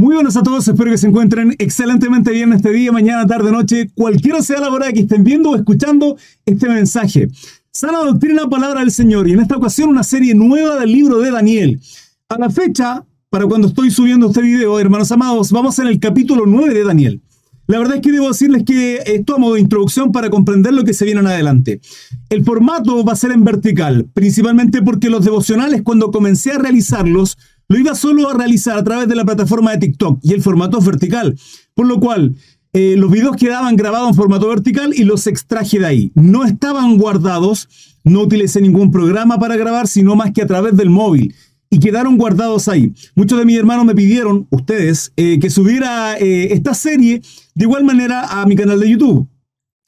Muy buenas a todos, espero que se encuentren excelentemente bien este día, mañana, tarde, noche, cualquiera sea la hora que estén viendo o escuchando este mensaje. Sana doctrina, palabra del Señor, y en esta ocasión una serie nueva del libro de Daniel. A la fecha, para cuando estoy subiendo este video, hermanos amados, vamos en el capítulo 9 de Daniel. La verdad es que debo decirles que esto a modo de introducción para comprender lo que se viene en adelante. El formato va a ser en vertical, principalmente porque los devocionales, cuando comencé a realizarlos, lo iba solo a realizar a través de la plataforma de TikTok y el formato vertical. Por lo cual, eh, los videos quedaban grabados en formato vertical y los extraje de ahí. No estaban guardados, no utilicé ningún programa para grabar, sino más que a través del móvil. Y quedaron guardados ahí. Muchos de mis hermanos me pidieron, ustedes, eh, que subiera eh, esta serie de igual manera a mi canal de YouTube.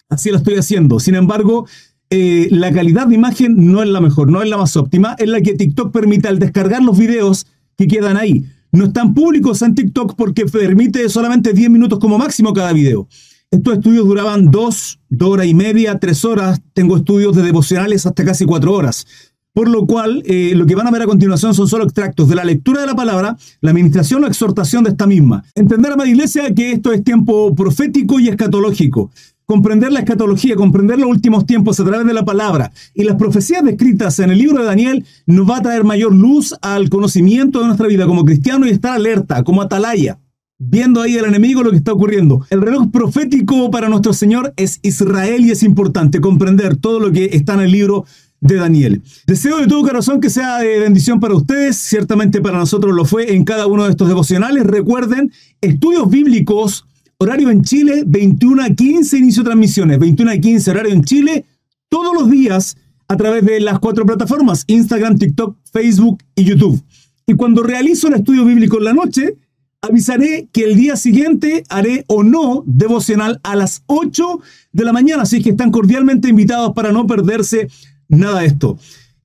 Así lo estoy haciendo. Sin embargo, la calidad de imagen no es la mejor, no es la más óptima. Es la que TikTok permite al descargar los videos que quedan ahí. No están públicos en TikTok porque permite solamente 10 minutos como máximo cada video. Estos estudios duraban 2, 2 horas y media, 3 horas. Tengo estudios de devocionales hasta casi 4 horas. Por lo cual, eh, lo que van a ver a continuación son solo extractos de la lectura de la palabra, la administración o exhortación de esta misma. Entender, amada iglesia, que esto es tiempo profético y escatológico comprender la escatología, comprender los últimos tiempos a través de la palabra y las profecías descritas en el libro de Daniel nos va a traer mayor luz al conocimiento de nuestra vida como cristiano y estar alerta, como atalaya, viendo ahí al enemigo lo que está ocurriendo. El reloj profético para nuestro Señor es Israel y es importante comprender todo lo que está en el libro de Daniel. Deseo de todo corazón que sea de bendición para ustedes, ciertamente para nosotros lo fue en cada uno de estos devocionales. Recuerden, estudios bíblicos Horario en Chile, 21 a 15, inicio transmisiones. 21 a 15, horario en Chile, todos los días a través de las cuatro plataformas, Instagram, TikTok, Facebook y YouTube. Y cuando realizo el estudio bíblico en la noche, avisaré que el día siguiente haré o no devocional a las 8 de la mañana, así que están cordialmente invitados para no perderse nada de esto.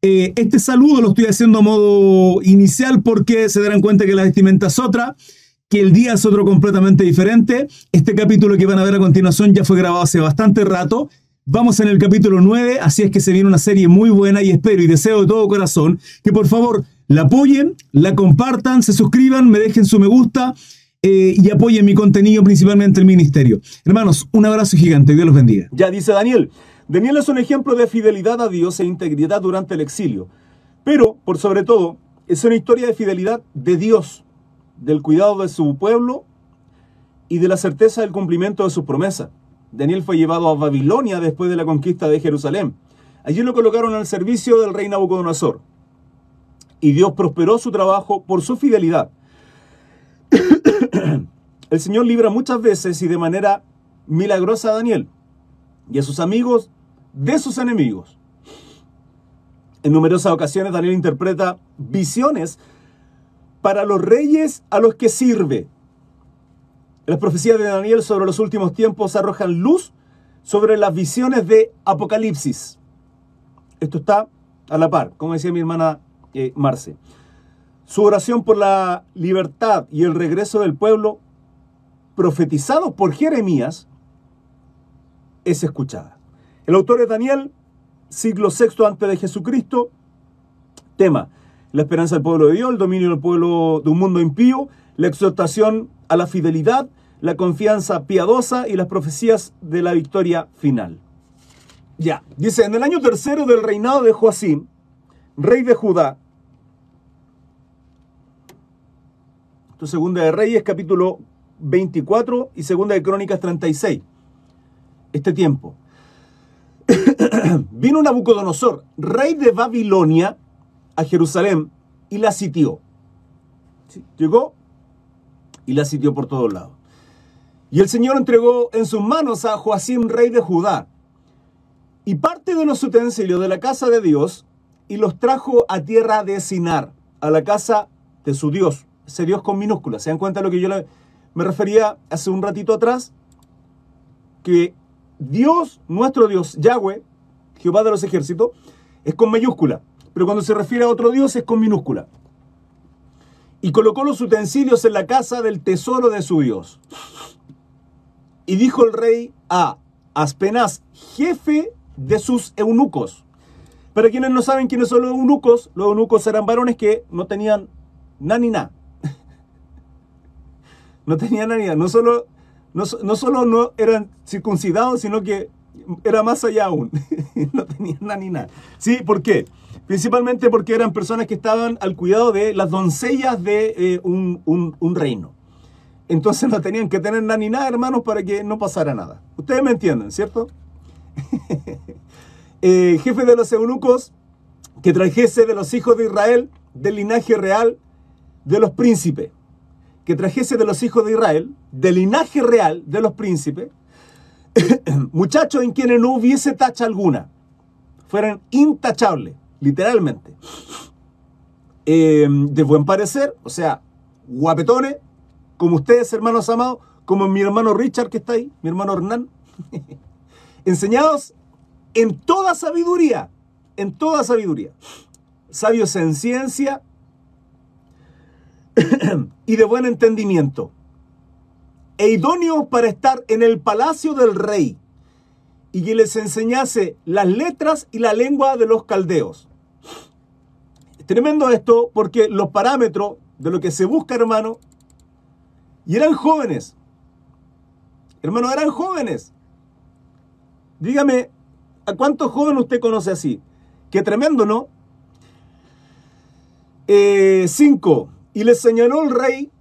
Eh, este saludo lo estoy haciendo a modo inicial porque se darán cuenta que la vestimenta es otra que el día es otro completamente diferente. Este capítulo que van a ver a continuación ya fue grabado hace bastante rato. Vamos en el capítulo 9, así es que se viene una serie muy buena y espero y deseo de todo corazón que por favor la apoyen, la compartan, se suscriban, me dejen su me gusta eh, y apoyen mi contenido, principalmente el ministerio. Hermanos, un abrazo gigante, Dios los bendiga. Ya dice Daniel, Daniel es un ejemplo de fidelidad a Dios e integridad durante el exilio, pero por sobre todo es una historia de fidelidad de Dios del cuidado de su pueblo y de la certeza del cumplimiento de sus promesas. Daniel fue llevado a Babilonia después de la conquista de Jerusalén. Allí lo colocaron al servicio del rey Nabucodonosor. Y Dios prosperó su trabajo por su fidelidad. El Señor libra muchas veces y de manera milagrosa a Daniel y a sus amigos de sus enemigos. En numerosas ocasiones Daniel interpreta visiones para los reyes a los que sirve. Las profecías de Daniel sobre los últimos tiempos arrojan luz sobre las visiones de Apocalipsis. Esto está a la par, como decía mi hermana eh, Marce. Su oración por la libertad y el regreso del pueblo, profetizado por Jeremías, es escuchada. El autor es Daniel, siglo VI antes de Jesucristo, tema, la esperanza del pueblo de Dios, el dominio del pueblo de un mundo impío, la exhortación a la fidelidad, la confianza piadosa y las profecías de la victoria final. Ya, dice, en el año tercero del reinado de Joacim, rey de Judá, esto segunda de Reyes, capítulo 24 y segunda de Crónicas 36, este tiempo. Vino Nabucodonosor, rey de Babilonia, a Jerusalén y la sitió. Llegó y la sitió por todos lados. Y el Señor entregó en sus manos a Joacim, rey de Judá, y parte de los utensilios de la casa de Dios, y los trajo a tierra de Sinar, a la casa de su Dios, ese Dios con minúsculas. ¿Se dan cuenta de lo que yo me refería hace un ratito atrás? Que Dios, nuestro Dios, Yahweh, Jehová de los ejércitos, es con mayúscula pero cuando se refiere a otro Dios es con minúscula. Y colocó los utensilios en la casa del tesoro de su Dios. Y dijo el rey a Aspenaz, jefe de sus eunucos. Para quienes no saben quiénes son los eunucos, los eunucos eran varones que no tenían nada ni nada. No tenían nanina. No solo no, no solo no eran circuncidados, sino que era más allá aún. no tenían nada ¿Sí? ¿Por qué? Principalmente porque eran personas que estaban al cuidado de las doncellas de eh, un, reino. Entonces no tenían que tener nada ni nada, hermanos, para que no pasara nada. Ustedes me entienden, ¿cierto? Eh, jefe de los eunucos que trajese de los hijos de Israel, del linaje real de los príncipes. Que trajese de los hijos de Israel, del linaje real de los príncipes, muchachos en quienes no hubiese tacha alguna. Fueran intachables literalmente. Em, de buen parecer, o sea, guapetones, como ustedes, hermanos amados, como mi hermano Richard que está ahí, mi hermano Hernán, enseñados en toda sabiduría, en toda sabiduría, sabios en ciencia y de buen entendimiento, e idóneos para estar en el palacio del rey, y que les enseñase las letras y la lengua de los caldeos. Tremendo esto porque los parámetros de lo que se busca, hermano, y eran jóvenes. Hermano, eran jóvenes. Dígame, ¿a cuántos jóvenes usted conoce así? Qué tremendo, ¿no? Eh, cinco. Y les señaló el rey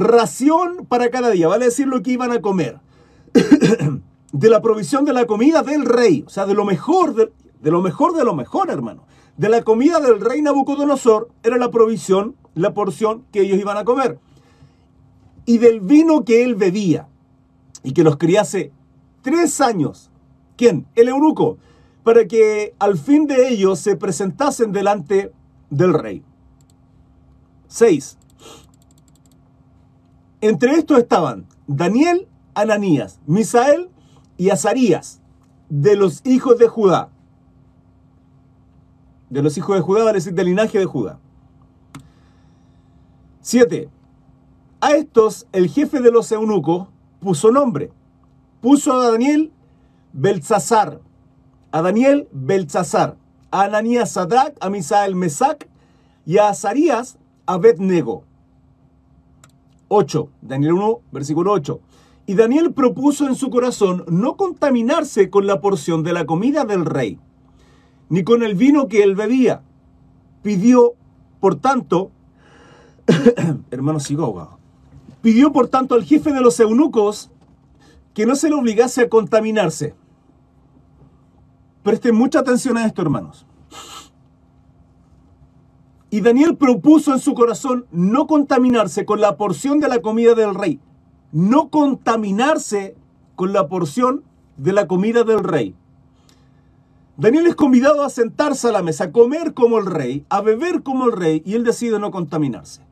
ración para cada día, vale decir lo que iban a comer. de la provisión de la comida del rey, o sea, de lo mejor, de, lo mejor de lo mejor, hermano. De la comida del rey Nabucodonosor era la provisión, la porción que ellos iban a comer. Y del vino que él bebía, y que los criase tres años. ¿Quién? El eunuco, para que al fin de ellos se presentasen delante del rey. 6. Entre estos estaban Daniel, Ananías, Misael y Azarías, de los hijos de Judá. De los hijos de Judá, vale decir, del linaje de Judá. 7. A estos el jefe de los eunucos puso nombre. Puso a Daniel Belzazar. A Daniel Belzazar. A Ananías Sadrach, a Misael Mesac y a Azarías Abednego. 8. Daniel 1, versículo 8. Y Daniel propuso en su corazón no contaminarse con la porción de la comida del rey, ni con el vino que él bebía. Pidió, por tanto, hermano sigo pidió por tanto al jefe de los eunucos que no se le obligase a contaminarse. Presten mucha atención a esto, hermanos. Y Daniel propuso en su corazón no contaminarse con la porción de la comida del rey, no contaminarse con la porción de la comida del rey. Daniel es convidado a sentarse a la mesa, a comer como el rey, a beber como el rey, y él decide no contaminarse.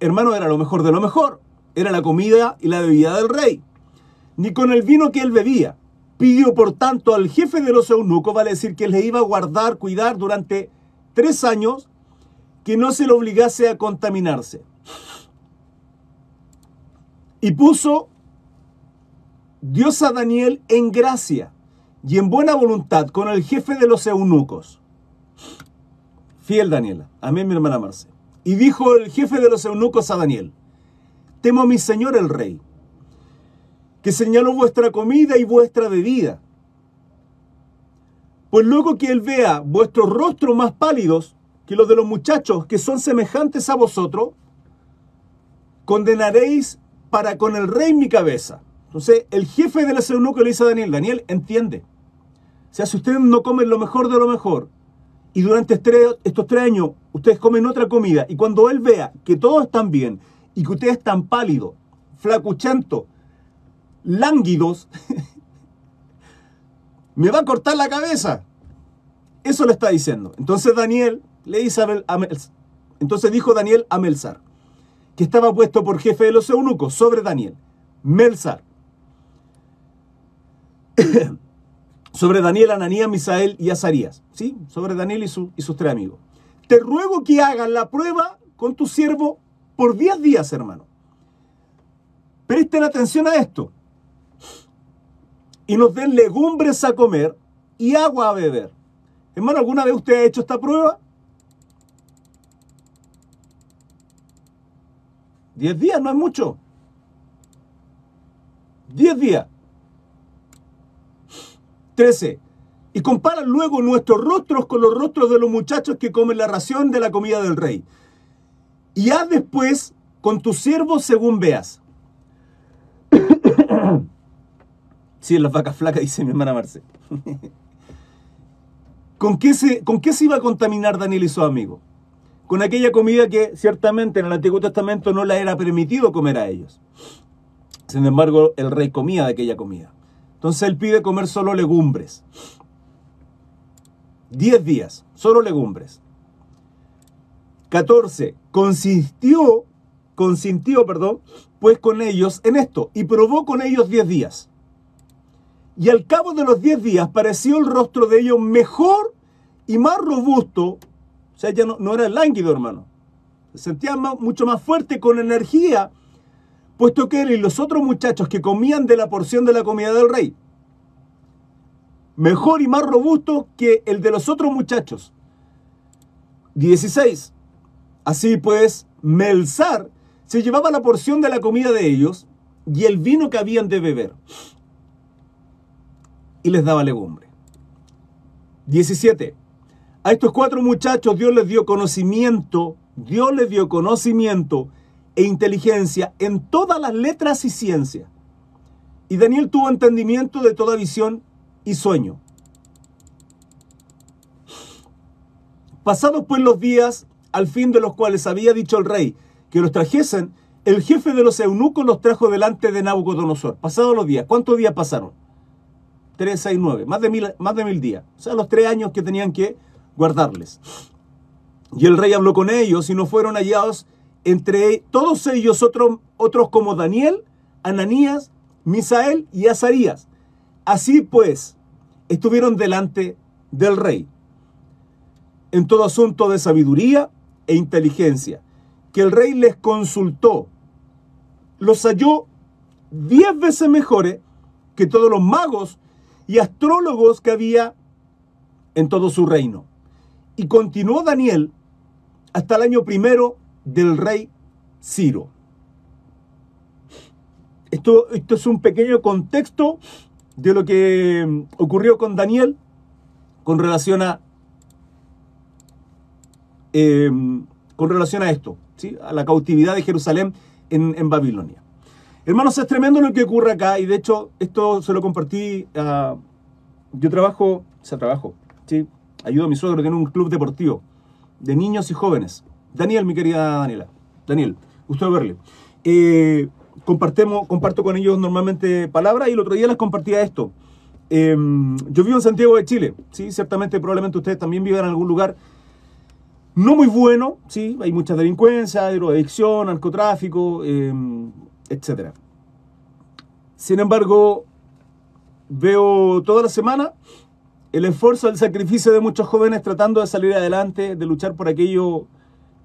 hermano, era lo mejor de lo mejor. Era la comida y la bebida del rey. Ni con el vino que él bebía. Pidió, por tanto, al jefe de los eunucos, vale decir que le iba a guardar, cuidar durante tres años, que no se le obligase a contaminarse. Y puso Dios a Daniel en gracia y en buena voluntad con el jefe de los eunucos. Fiel Daniela. Amén, mi hermana Marce. Y dijo el jefe de los eunucos a Daniel, temo a mi señor el rey, que señaló vuestra comida y vuestra bebida. Pues luego que él vea vuestros rostros más pálidos que los de los muchachos que son semejantes a vosotros, condenaréis para con el rey mi cabeza. Entonces, el jefe de la eunucos le dice a Daniel, Daniel, entiende. O sea, si ustedes no comen lo mejor de lo mejor, y durante estos tres años ustedes comen otra comida, y cuando él vea que todos están bien, y que ustedes están pálidos, flacuchentos, lánguidos, me va a cortar la cabeza. Eso le está diciendo. Entonces Daniel le dice a, entonces dijo Daniel a Melzar, que estaba puesto por jefe de los eunucos sobre Daniel, Melzar. sobre Daniel, Ananías, Misael y Azarías. ¿Sí? Sobre Daniel y, y sus tres amigos. Te ruego que hagan la prueba con tu siervo por diez días, hermano. Presten atención a esto. Y nos den legumbres a comer y agua a beber. Hermano, ¿alguna vez usted ha hecho esta prueba? Diez días no es mucho. Diez días. Trece. Y comparan luego nuestros rostros con los rostros de los muchachos que comen la ración de la comida del rey. Y haz después con tus siervos según veas. Sí, en las vacas flacas, dice mi hermana Marce. ¿Con qué, se, ¿Con qué se iba a contaminar Daniel y su amigo? Con aquella comida que ciertamente en el Antiguo Testamento no le era permitido comer a ellos. Sin embargo, el rey comía de aquella comida. Entonces él pide comer solo legumbres. Diez días, solo legumbres. 14. Consistió, consintió, perdón, pues con ellos en esto y probó con ellos diez días. Y al cabo de los diez días pareció el rostro de ellos mejor y más robusto. O sea, ya no, no era lánguido, hermano. Se sentía mucho más fuerte, con energía, puesto que él y los otros muchachos que comían de la porción de la comida del rey, mejor y más robusto que el de los otros muchachos. 16. Así pues, Melzar se llevaba la porción de la comida de ellos y el vino que habían de beber. Y les daba legumbre. 17. A estos cuatro muchachos Dios les dio conocimiento, Dios les dio conocimiento e inteligencia en todas las letras y ciencia. Y Daniel tuvo entendimiento de toda visión y sueño. Pasados pues los días, al fin de los cuales había dicho el rey que los trajesen, el jefe de los eunucos los trajo delante de Nabucodonosor. Pasados los días, ¿cuántos días pasaron? Tres, seis, nueve, más de mil, más de mil días. O sea, los tres años que tenían que guardarles. Y el rey habló con ellos y no fueron hallados entre todos ellos otros, otros como Daniel, Ananías, Misael y Azarías. Así pues, estuvieron delante del rey en todo asunto de sabiduría e inteligencia, que el rey les consultó. Los halló diez veces mejores que todos los magos y astrólogos que había en todo su reino. Y continuó Daniel hasta el año primero del rey Ciro. Esto, esto es un pequeño contexto de lo que mm, ocurrió con Daniel con relación a em, con relación a esto, ¿sí? a la cautividad de Jerusalén en, Babilonia. Hermanos, es tremendo lo que ocurre acá y de hecho esto se lo compartí a... Yo trabajo, o sea, trabajo, ¿sí? ayudo a mi suegro, tiene un club deportivo de niños y jóvenes. Daniel, mi querida Daniela. Daniel, gusto verle. Eh, compartemos, comparto con ellos normalmente palabras y el otro día les compartía esto. Em, yo vivo en Santiago de Chile, ¿sí? Ciertamente, probablemente ustedes también vivan en algún lugar no muy bueno, ¿sí? Hay mucha delincuencia, drogadicción, narcotráfico, em, etc. Sin embargo, veo toda la semana el esfuerzo, el sacrificio de muchos jóvenes tratando de salir adelante, de luchar por aquello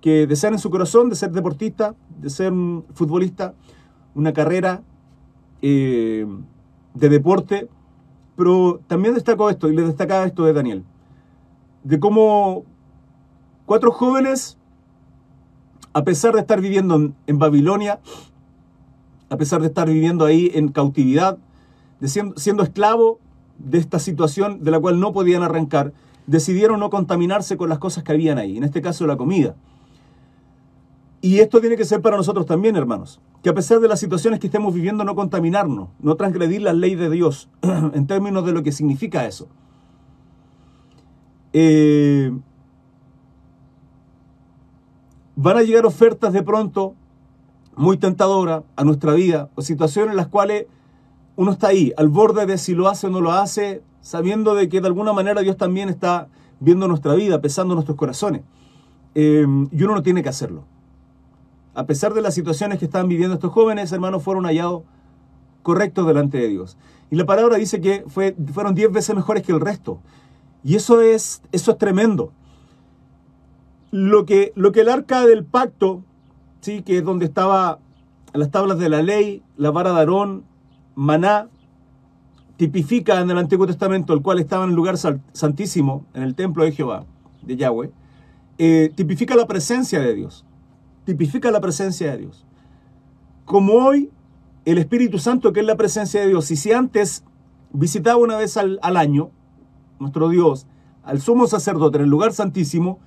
que desean en su corazón, de ser deportista, de ser un futbolista, una carrera eh, de deporte, pero también destaco esto, y le destacaba esto de Daniel, de cómo cuatro jóvenes, a pesar de estar viviendo en, Babilonia, a pesar de estar viviendo ahí en cautividad, siendo esclavo de esta situación de la cual no podían arrancar, decidieron no contaminarse con las cosas que habían ahí, en este caso la comida. Y esto tiene que ser para nosotros también, hermanos. Que a pesar de las situaciones que estemos viviendo, no contaminarnos, no transgredir la ley de Dios, en términos de lo que significa eso. Eh, van a llegar ofertas de pronto muy tentadoras a nuestra vida, o situaciones en las cuales uno está ahí, al borde de si lo hace o no lo hace, sabiendo de que de alguna manera Dios también está viendo nuestra vida, pesando nuestros corazones. Eh, y uno no tiene que hacerlo a pesar de las situaciones que estaban viviendo estos jóvenes, hermanos, fueron hallados correctos delante de Dios. Y la palabra dice que fue, fueron diez veces mejores que el resto. Y eso es, eso es tremendo. Lo que, lo que el arca del pacto, ¿sí? que es donde estaba las tablas de la ley, la vara de Aarón, maná, tipifica en el Antiguo Testamento, el cual estaba en el lugar santísimo, en el templo de Jehová, de Yahweh, eh, tipifica la presencia de Dios tipifica la presencia de Dios. como hoy el Espíritu Santo, que es la presencia de Dios, y si antes visitaba una vez al, al año, nuestro Dios, al sumo sacerdote en el lugar santísimo,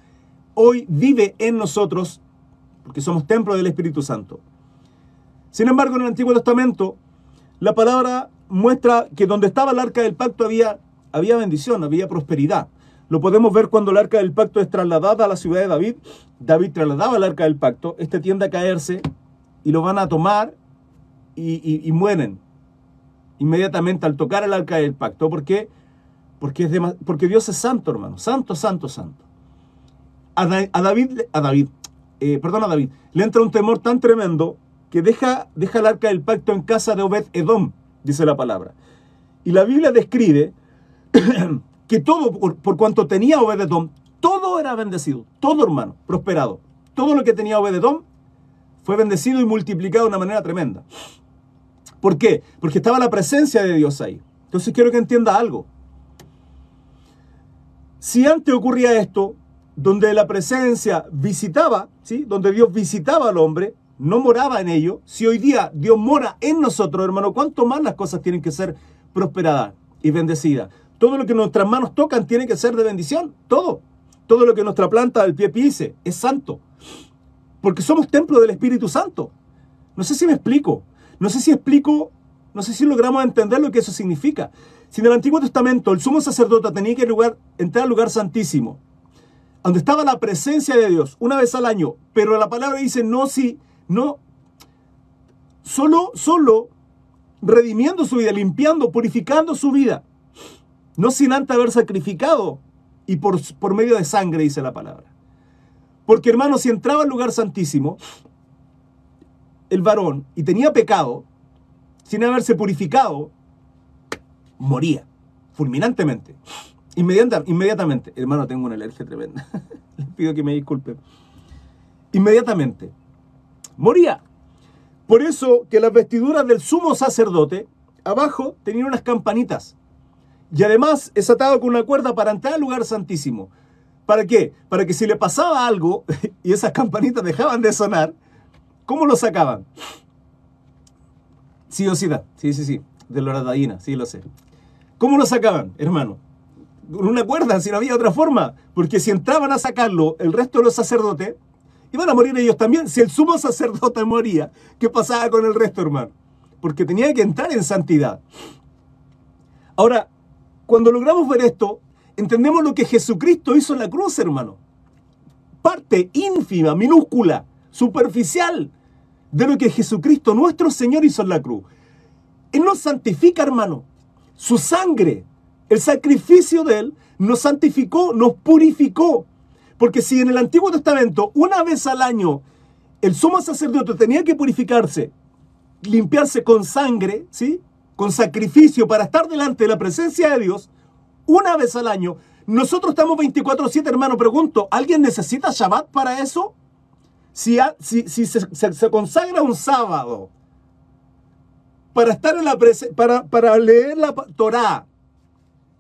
hoy vive en nosotros, porque somos templo del Espíritu Santo. Sin embargo, en el Antiguo Testamento, la palabra muestra que donde estaba el arca del pacto había, había bendición, había prosperidad. Lo podemos ver cuando el arca del pacto es trasladada a la ciudad de David. David trasladaba el arca del pacto, este tiende a caerse y lo van a tomar y, y mueren inmediatamente al tocar el arca del pacto. ¿Por qué? Porque, es porque Dios es santo, hermano. Santo, santo, santo. A, David, a David eh, perdón, a David, le entra un temor tan tremendo que deja, deja el arca del pacto en casa de Obed Edom, dice la palabra. Y la Biblia describe que todo, por, por cuanto tenía Obed Edom, todo era bendecido, todo hermano, prosperado. Todo lo que tenía Obed Edom fue bendecido y multiplicado de una manera tremenda. ¿Por qué? Porque estaba la presencia de Dios ahí. Entonces quiero que entienda algo. Si antes ocurría esto, donde la presencia visitaba, ¿sí? donde Dios visitaba al hombre, no moraba en ello, si hoy día Dios mora en nosotros, hermano, ¿cuánto más las cosas tienen que ser prosperadas y bendecidas? Todo lo que nuestras manos tocan tiene que ser de bendición, todo. Todo lo que nuestra planta del pie pise es santo. Porque somos templo del Espíritu Santo. No sé si me explico. No sé si explico, no sé si logramos entender lo que eso significa. Si en el Antiguo Testamento el sumo sacerdote tenía que entrar al lugar santísimo, donde estaba la presencia de Dios una vez al año, pero la palabra dice no si, no, solo, solo redimiendo su vida, limpiando, purificando su vida, no sin antes haber sacrificado y por, por medio de sangre, dice la palabra. Porque hermano, si entraba al lugar santísimo, el varón y tenía pecado, sin haberse purificado, moría fulminantemente. Inmediatamente. Hermano, tengo una alergia tremenda. Les pido que me disculpen. Inmediatamente. Moría. Por eso que las vestiduras del sumo sacerdote, abajo tenían unas campanitas. Y además es atado con una cuerda para entrar al lugar santísimo. ¿Para qué? Para que si le pasaba algo y esas campanitas dejaban de sonar, ¿Cómo lo sacaban? Sí o sí Sí, sí, sí. De loratadina, sí lo sé. ¿Cómo lo sacaban, hermano? Con una cuerda, si no había otra forma. Porque si entraban a sacarlo el resto de los sacerdotes, iban a morir ellos también. Si el sumo sacerdote moría, ¿qué pasaba con el resto, hermano? Porque tenía que entrar en santidad. Ahora, cuando logramos ver esto, entendemos lo que Jesucristo hizo en la cruz, hermano. Parte ínfima, minúscula, superficial de lo que Jesucristo, nuestro Señor, hizo en la cruz. Él nos santifica, hermano. Su sangre, el sacrificio de Él, nos santificó, nos purificó. Porque si en el Antiguo Testamento, una vez al año, el sumo sacerdote tenía que purificarse, limpiarse con sangre, ¿sí? Con sacrificio para estar delante de la presencia de Dios, una vez al año, nosotros estamos 24-7, hermano. Pregunto, ¿alguien necesita Shabbat para eso? Si, se, consagra un sábado para estar en la para, para leer la Torah,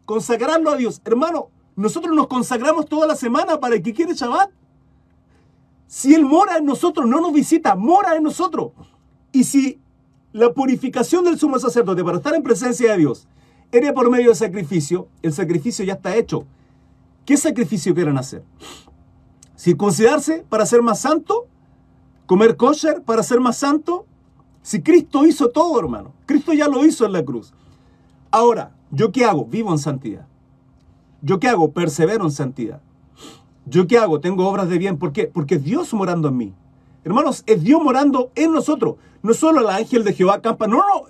consagrarlo a Dios, hermano, nosotros nos consagramos toda la semana para el que quiere Shabbat. Si Él mora en nosotros, no nos visita, mora en nosotros. Y si la purificación del sumo sacerdote para estar en presencia de Dios era por medio de sacrificio, el sacrificio ya está hecho. ¿Qué sacrificio quieren hacer? circuncidarse para ser más santo, comer kosher para ser más santo. Si Cristo hizo todo, hermano, Cristo ya lo hizo en la cruz. Ahora, ¿yo qué hago? Vivo en santidad. ¿Yo qué hago? Persevero en santidad. ¿Yo qué hago? Tengo obras de bien. ¿Por qué? Porque es Dios morando en mí. Hermanos, es Dios morando en nosotros. No solo el ángel de Jehová campa, no, no.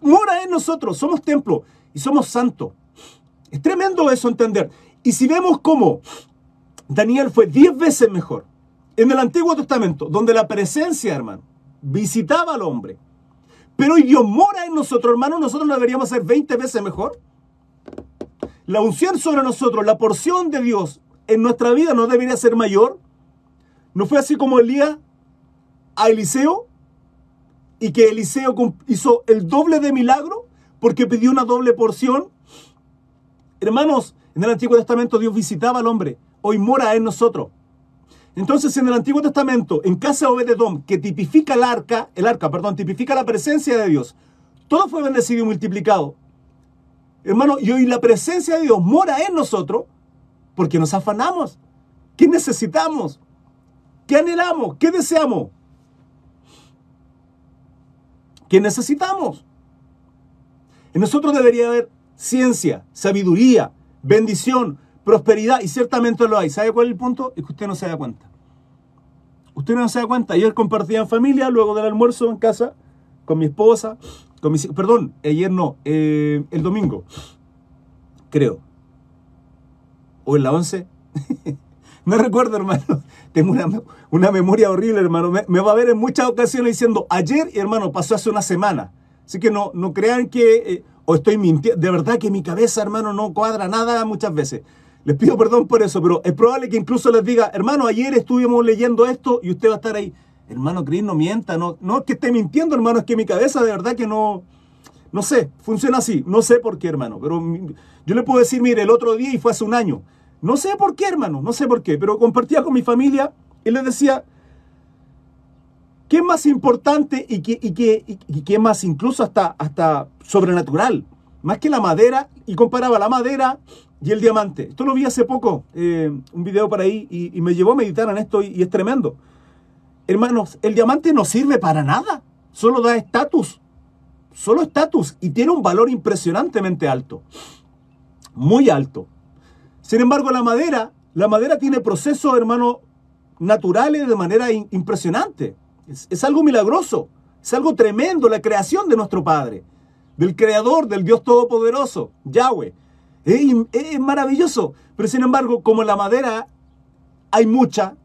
Mora en nosotros. Somos templo y somos santos. Es tremendo eso entender. Y si vemos cómo Daniel fue diez veces mejor. En el Antiguo Testamento, donde la presencia, hermano, visitaba al hombre. Pero Dios mora en nosotros, hermano, nosotros no deberíamos ser 20 veces mejor. La unción sobre nosotros, la porción de Dios en nuestra vida no debería ser mayor. ¿No fue así como Elías a Eliseo? Y que Eliseo hizo el doble de milagro porque pidió una doble porción. Hermanos, en el Antiguo Testamento Dios visitaba al hombre hoy mora en nosotros. Entonces, en el Antiguo Testamento, en casa de Obededom, que tipifica el arca, el arca, perdón, tipifica la presencia de Dios, todo fue bendecido y multiplicado. Hermano, y hoy la presencia de Dios mora en nosotros porque nos afanamos. ¿Qué necesitamos? ¿Qué anhelamos? ¿Qué deseamos? ¿Qué necesitamos? En nosotros debería haber ciencia, sabiduría, bendición, prosperidad, y ciertamente lo hay. ¿Sabe cuál es el punto? Es que usted no se da cuenta. Usted no se da cuenta. Ayer compartía en familia, luego del almuerzo en casa, con mi esposa, con mis Perdón, ayer no, eh, el domingo, creo. O en la 11. no recuerdo, hermano. Tengo una, memoria horrible, hermano. Me, va a ver en muchas ocasiones diciendo, ayer, hermano, pasó hace una semana. Así que no, no crean que... Eh, o estoy mintiendo. De verdad que mi cabeza, hermano, no cuadra nada muchas veces. Les pido perdón por eso, pero es probable que incluso les diga, hermano, ayer estuvimos leyendo esto y usted va a estar ahí. Hermano Cris, no mienta, no, no es que esté mintiendo, hermano, es que mi cabeza de verdad que no, no sé, funciona así. No sé por qué, hermano, pero yo le puedo decir, mire, el otro día y fue hace un año. No sé por qué, hermano, no sé por qué, pero compartía con mi familia y les decía, ¿qué es más importante y qué, y qué, y qué más incluso hasta, hasta sobrenatural? Más que la madera, y comparaba la madera y el diamante. Esto lo vi hace poco, eh, un video por ahí, y, me llevó a meditar en esto y, es tremendo. Hermanos, el diamante no sirve para nada, solo da estatus, solo estatus, y tiene un valor impresionantemente alto, muy alto. Sin embargo, la madera, la madera tiene procesos, hermanos, naturales de manera impresionante. Es, es algo milagroso, es algo tremendo, la creación de nuestro Padre, del Creador, del Dios Todopoderoso, Yahweh. Es, maravilloso. Pero sin embargo, como la madera hay mucha,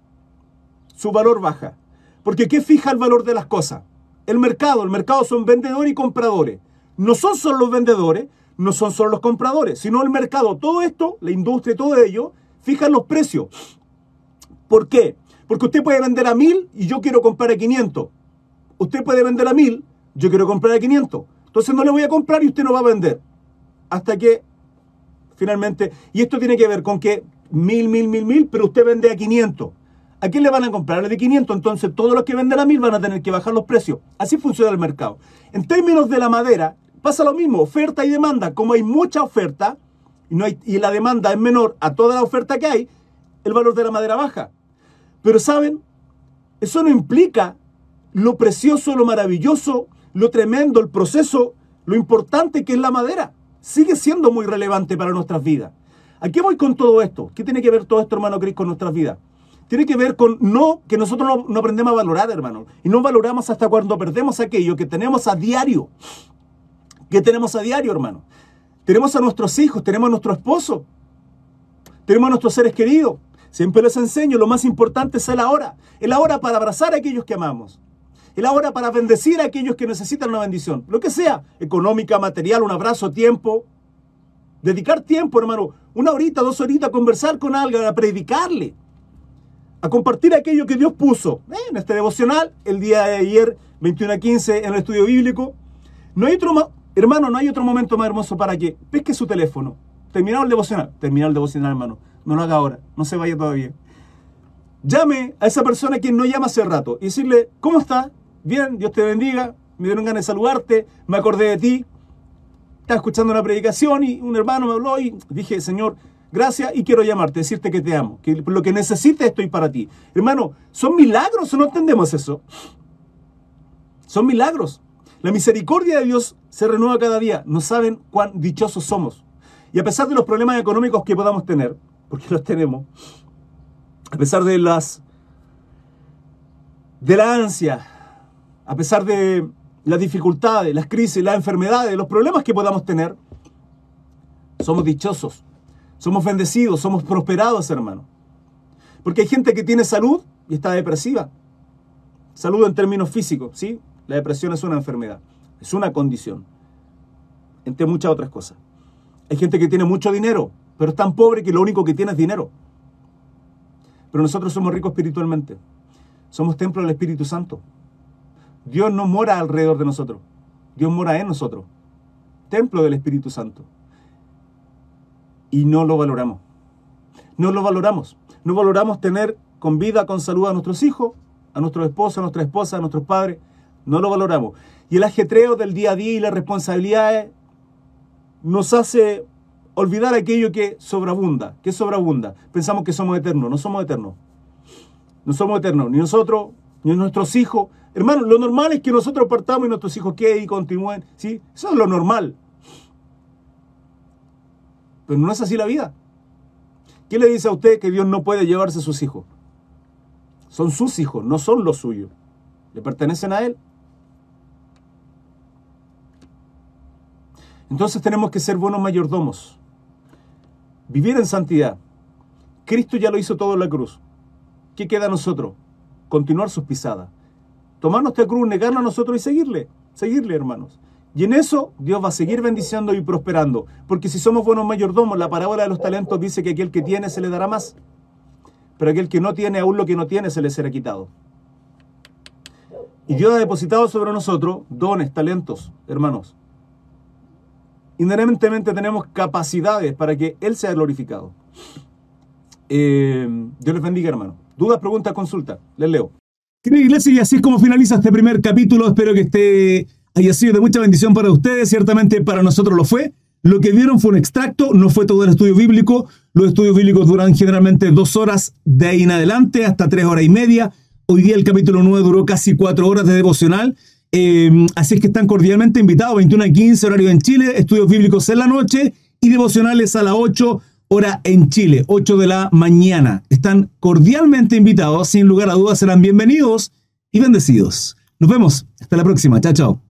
su valor baja. Porque ¿qué fija el valor de las cosas? El mercado. El mercado son vendedores y compradores. No son solo los vendedores, no son solo los compradores, sino el mercado. Todo esto, la industria y todo ello, fijan los precios. ¿Por qué? Porque usted puede vender a mil y yo quiero comprar a 500. Usted puede vender a mil, yo quiero comprar a 500. Entonces no le voy a comprar y usted no va a vender. Hasta que finalmente. Y esto tiene que ver con que mil, mil, mil, mil, pero usted vende a 500. ¿A quién le van a comprar? de 500. Entonces todos los que venden a mil van a tener que bajar los precios. Así funciona el mercado. En términos de la madera, pasa lo mismo, oferta y demanda. Como hay mucha oferta y, no hay, y la demanda es menor a toda la oferta que hay, el valor de la madera baja. Pero ¿saben? Eso no implica lo precioso, lo maravilloso, lo tremendo, el proceso, lo importante que es la madera sigue siendo muy relevante para nuestras vidas. ¿A qué voy con todo esto? ¿Qué tiene que ver todo esto, hermano Cris, con nuestras vidas? Tiene que ver con no que nosotros no, aprendemos a valorar, hermano. Y no valoramos hasta cuando perdemos aquello que tenemos a diario. ¿Qué tenemos a diario, hermano? Tenemos a nuestros hijos, tenemos a nuestro esposo, tenemos a nuestros seres queridos. Siempre les enseño, lo más importante es el ahora. El ahora para abrazar a aquellos que amamos. Es la hora para bendecir a aquellos que necesitan una bendición. Lo que sea, económica, material, un abrazo, tiempo. Dedicar tiempo, hermano. Una horita, dos horitas a conversar con alguien, a predicarle. A compartir aquello que Dios puso en este devocional, el día de ayer, 21 a 15, en el estudio bíblico. No hay otro, hermano, no hay otro momento más hermoso para que pesque su teléfono. Terminado el devocional. Terminado el devocional, hermano. No lo haga ahora. No se vaya todavía. Llame a esa persona quien no llama hace rato y decirle, ¿cómo está? Bien, Dios te bendiga. Me dieron ganas de saludarte. Me acordé de ti. Estaba escuchando una predicación y un hermano me habló y dije, Señor, gracias y quiero llamarte, decirte que te amo. Que lo que necesites estoy para ti. Hermano, son milagros no entendemos eso. Son milagros. La misericordia de Dios se renueva cada día. No saben cuán dichosos somos. Y a pesar de los problemas económicos que podamos tener, porque los tenemos, a pesar de las de la ansia, a pesar de las dificultades, las crisis, las enfermedades, los problemas que podamos tener, somos dichosos, somos bendecidos, somos prosperados, hermano. Porque hay gente que tiene salud y está depresiva. Salud en términos físicos, ¿sí? La depresión es una enfermedad, es una condición, entre muchas otras cosas. Hay gente que tiene mucho dinero, pero es tan pobre que lo único que tiene es dinero. Pero nosotros somos ricos espiritualmente. Somos templo del Espíritu Santo. Dios no mora alrededor de nosotros. Dios mora en nosotros. Templo del Espíritu Santo. Y no lo valoramos. No lo valoramos. No valoramos tener con vida, con salud a nuestros hijos, a nuestros esposos, a nuestras esposas, a nuestros padres. No lo valoramos. Y el ajetreo del día a día y las responsabilidades nos hace olvidar aquello que sobreabunda. que sobreabunda? Pensamos que somos eternos. No somos eternos. No somos eternos. Ni nosotros, nuestros hijos. Hermano, lo normal es que nosotros partamos y nuestros hijos queden y continúen. ¿sí? Eso es lo normal. Pero no es así la vida. ¿Qué le dice a usted que Dios no puede llevarse a sus hijos? Son sus hijos, no son los suyos. Le pertenecen a Él. Entonces tenemos que ser buenos mayordomos. Vivir en santidad. Cristo ya lo hizo todo en la cruz. ¿Qué queda a nosotros? Continuar sus pisadas. Tomar nuestra cruz, negarnos a nosotros y seguirle. Seguirle, hermanos. Y en eso Dios va a seguir bendiciendo y prosperando. Porque si somos buenos mayordomos, la parábola de los talentos dice que aquel que tiene se le dará más. Pero aquel que no tiene, aún lo que no tiene, se le será quitado. Y Dios ha depositado sobre nosotros dones, talentos, hermanos. Inherentemente tenemos capacidades para que Él sea glorificado. Eh, Dios les bendiga, hermano. Dudas, preguntas, consulta. Les leo. Querida iglesia, y así es como finaliza este primer capítulo. Espero que esté haya sido de mucha bendición para ustedes, ciertamente para nosotros lo fue. Lo que vieron fue un extracto, no fue todo el estudio bíblico. Los estudios bíblicos duran generalmente dos horas de ahí en adelante, hasta tres horas y media. Hoy día el capítulo 9 duró casi cuatro horas de devocional. Eh, así es que están cordialmente invitados, 21 a 15 horario en Chile, estudios bíblicos en la noche y devocionales a las 8 hora en Chile, 8 de la mañana. Están cordialmente invitados, sin lugar a dudas serán bienvenidos y bendecidos. Nos vemos, hasta la próxima, chao, chao.